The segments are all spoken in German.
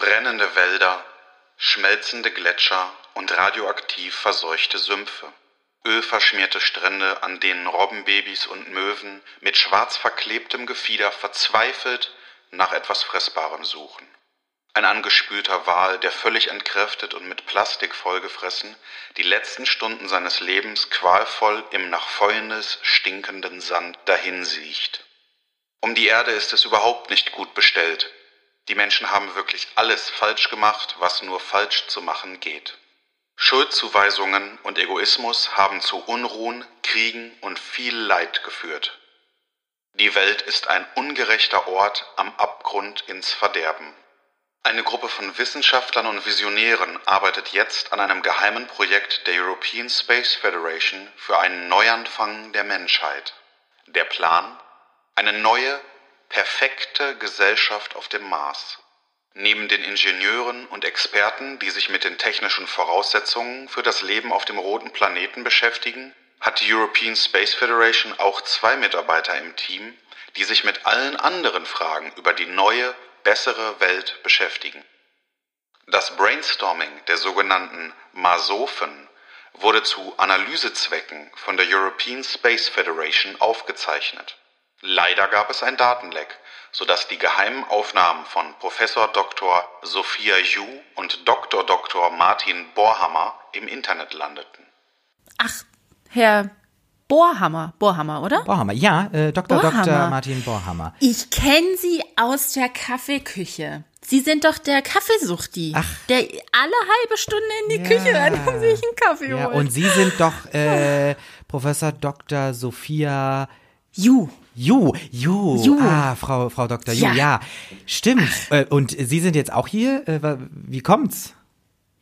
Brennende Wälder, schmelzende Gletscher und radioaktiv verseuchte Sümpfe. Ölverschmierte Strände, an denen Robbenbabys und Möwen mit schwarz verklebtem Gefieder verzweifelt nach etwas Fressbarem suchen. Ein angespülter Wal, der völlig entkräftet und mit Plastik vollgefressen, die letzten Stunden seines Lebens qualvoll im nach Fäulnis stinkenden Sand dahinsiecht. Um die Erde ist es überhaupt nicht gut bestellt. Die Menschen haben wirklich alles falsch gemacht, was nur falsch zu machen geht. Schuldzuweisungen und Egoismus haben zu Unruhen, Kriegen und viel Leid geführt. Die Welt ist ein ungerechter Ort am Abgrund ins Verderben. Eine Gruppe von Wissenschaftlern und Visionären arbeitet jetzt an einem geheimen Projekt der European Space Federation für einen Neuanfang der Menschheit. Der Plan? Eine neue, perfekte Gesellschaft auf dem Mars. Neben den Ingenieuren und Experten, die sich mit den technischen Voraussetzungen für das Leben auf dem roten Planeten beschäftigen, hat die European Space Federation auch zwei Mitarbeiter im Team, die sich mit allen anderen Fragen über die neue, bessere Welt beschäftigen. Das Brainstorming der sogenannten Masophen wurde zu Analysezwecken von der European Space Federation aufgezeichnet. Leider gab es ein Datenleck, sodass die geheimen Aufnahmen von Professor Dr. Sophia Yu und Dr. Dr. Martin Bohrhammer im Internet landeten. Ach, Herr Bohrhammer, Bohrhammer, oder? Bohrhammer, ja, äh, Dr. Bohrhammer. Dr. Martin Bohrhammer. Ich kenne Sie aus der Kaffeeküche. Sie sind doch der Kaffeesuchti, Ach. der alle halbe Stunde in die Ja. Küche rennt und sich einen Kaffee Ja, holt. und Sie sind doch äh, Professor Dr. Sophia Ju, Ju, Ju, Ju. ah, Frau, Frau Dr. Ju, Ja. ja, stimmt. Äh, und Sie sind jetzt auch hier? Äh, wie kommt's?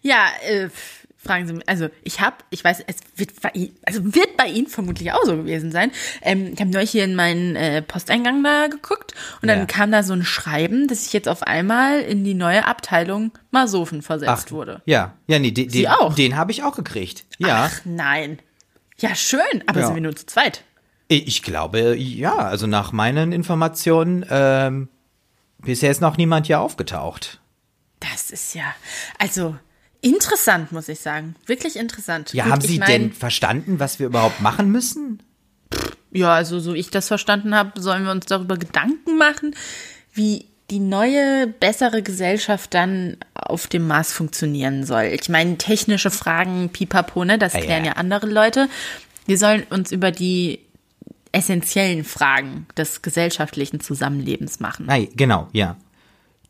ja, äh, fragen Sie mich, also ich habe, ich weiß, es wird bei Ihnen, also wird bei Ihnen vermutlich auch so gewesen sein. Ähm, ich habe neulich hier in meinen äh, Posteingang da geguckt und dann Ja. kam da so ein Schreiben, dass ich jetzt auf einmal in die neue Abteilung Masofen versetzt wurde. Ja, ja, nee, de, auch? den habe ich auch gekriegt. Ja, Ach nein. Ja, schön, aber Ja. sind wir nur zu zweit? Ich glaube, ja, also nach meinen Informationen, ähm, bisher ist noch niemand hier aufgetaucht. Das ist ja, also interessant, muss ich sagen. Wirklich interessant. Ja, Gut, haben Sie mein, denn verstanden, was wir überhaupt machen müssen? Ja, also so wie ich das verstanden habe, sollen wir uns darüber Gedanken machen, wie die neue, bessere Gesellschaft dann auf dem Mars funktionieren soll. Ich meine, technische Fragen, pipapo, ne, das Ja, klären ja. ja andere Leute. Wir sollen uns über die essentiellen Fragen des gesellschaftlichen Zusammenlebens machen. Nein, genau, ja.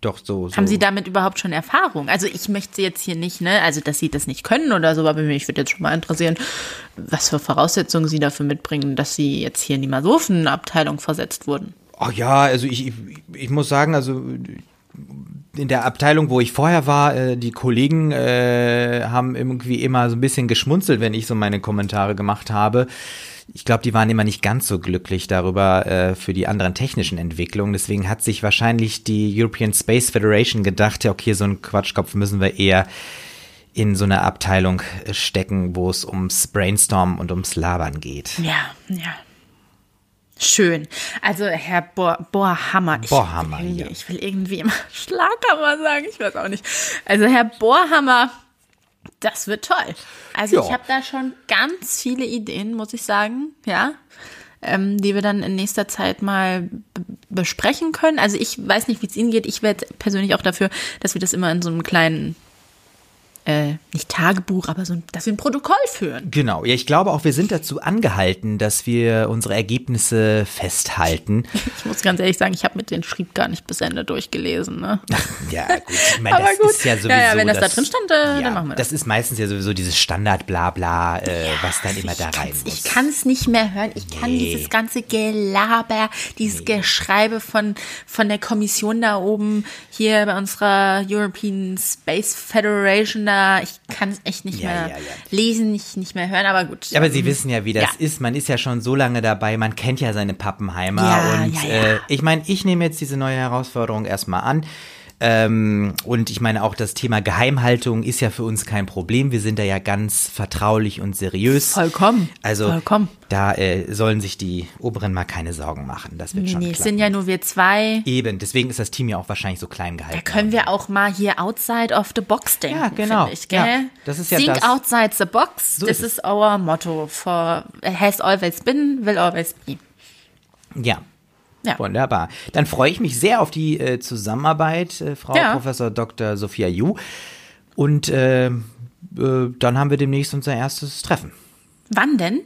Doch so. so. Haben Sie damit überhaupt schon Erfahrung? Also ich möchte jetzt hier nicht, ne, also dass Sie das nicht können oder so, aber mich würde jetzt schon mal interessieren, was für Voraussetzungen Sie dafür mitbringen, dass Sie jetzt hier in die Masophenabteilung versetzt wurden. Ach ja, also ich, ich, ich muss sagen, also in der Abteilung, wo ich vorher war, äh, die Kollegen äh, haben irgendwie immer so ein bisschen geschmunzelt, wenn ich so meine Kommentare gemacht habe. Ich glaube, die waren immer nicht ganz so glücklich darüber äh, für die anderen technischen Entwicklungen. Deswegen hat sich wahrscheinlich die European Space Federation gedacht, ja, okay, so einen Quatschkopf müssen wir eher in so eine Abteilung äh, stecken, wo es ums Brainstormen und ums Labern geht. Ja, ja. Schön. Also Herr Bohr, Bohrhammer. Ich Bohrhammer, will, ja. Ich will irgendwie immer Schlaghammer sagen, ich weiß auch nicht. Also Herr Bohrhammer, das wird toll. Also Ja. ich habe da schon ganz viele Ideen, muss ich sagen, ja, ähm, die wir dann in nächster Zeit mal besprechen können. Also ich weiß nicht, wie es Ihnen geht. Ich werde persönlich auch dafür, dass wir das immer in so einem kleinen, äh, nicht Tagebuch, aber so, ein- dass wir ein Protokoll führen. Genau, ja, ich glaube auch, wir sind dazu angehalten, dass wir unsere Ergebnisse festhalten. Ich muss ganz ehrlich sagen, ich habe mit den Schrieb gar nicht bis Ende durchgelesen. Ne? Ja, gut, ich meine, Aber das gut. ist ja sowieso. Ja, ja, wenn das da drin stand, äh, dann machen wir das. Das ist meistens ja sowieso dieses Standard-Blabla, äh, was dann immer ich da rein muss. Ich kann es nicht mehr hören. Ich kann Nee. dieses ganze Gelaber, dieses Geschreibe von, von der Kommission da oben hier bei unserer European Space Federation da. Ich kann es echt nicht Ja, mehr ja, ja. lesen, nicht, nicht mehr hören, aber gut. Aber Sie wissen ja, wie das ist. Man ist ja schon so lange dabei, man kennt ja seine Pappenheimer. Und. Äh, ich meine, ich nehme jetzt diese neue Herausforderung erstmal an. Ähm, und ich meine auch das Thema Geheimhaltung ist ja für uns kein Problem. Wir sind da ja ganz vertraulich und seriös. Vollkommen. Also Vollkommen. da äh, sollen sich die Oberen mal keine Sorgen machen. Das wird Nee, schon nee, es sind ja nur wir zwei. Eben, deswegen ist das Team ja auch wahrscheinlich so klein gehalten. Da können wir auch mal hier outside of the box denken, Ja, genau. ich, gell? Ja, das ist ja Think das. outside the box, So this ist es. is our motto for has always been, will always be. Ja. Ja. Wunderbar. Dann freue ich mich sehr auf die äh, Zusammenarbeit, äh, Frau Ja. Professor Dr. Sophia Yu. Und äh, äh, dann haben wir demnächst unser erstes Treffen. Wann denn?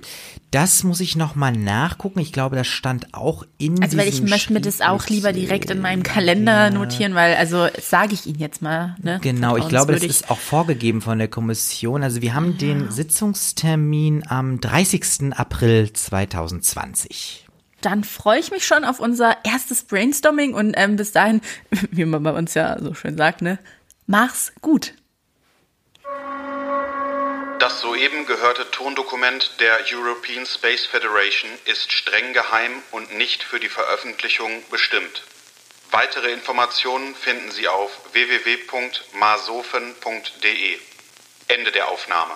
Das muss ich noch mal nachgucken. Ich glaube, das stand auch in Also weil ich möchte mir das auch lieber direkt in meinem Kalender notieren, weil also sage ich Ihnen jetzt mal. Ne? Genau, ich glaube, das ist auch vorgegeben von der Kommission. Also wir haben den Sitzungstermin am 30. April 2020. Dann freue ich mich schon auf unser erstes Brainstorming und ähm, bis dahin, wie man bei uns ja so schön sagt, ne, mach's gut. Das soeben gehörte Tondokument der European Space Federation ist streng geheim und nicht für die Veröffentlichung bestimmt. Weitere Informationen finden Sie auf www.masofen.de. Ende der Aufnahme.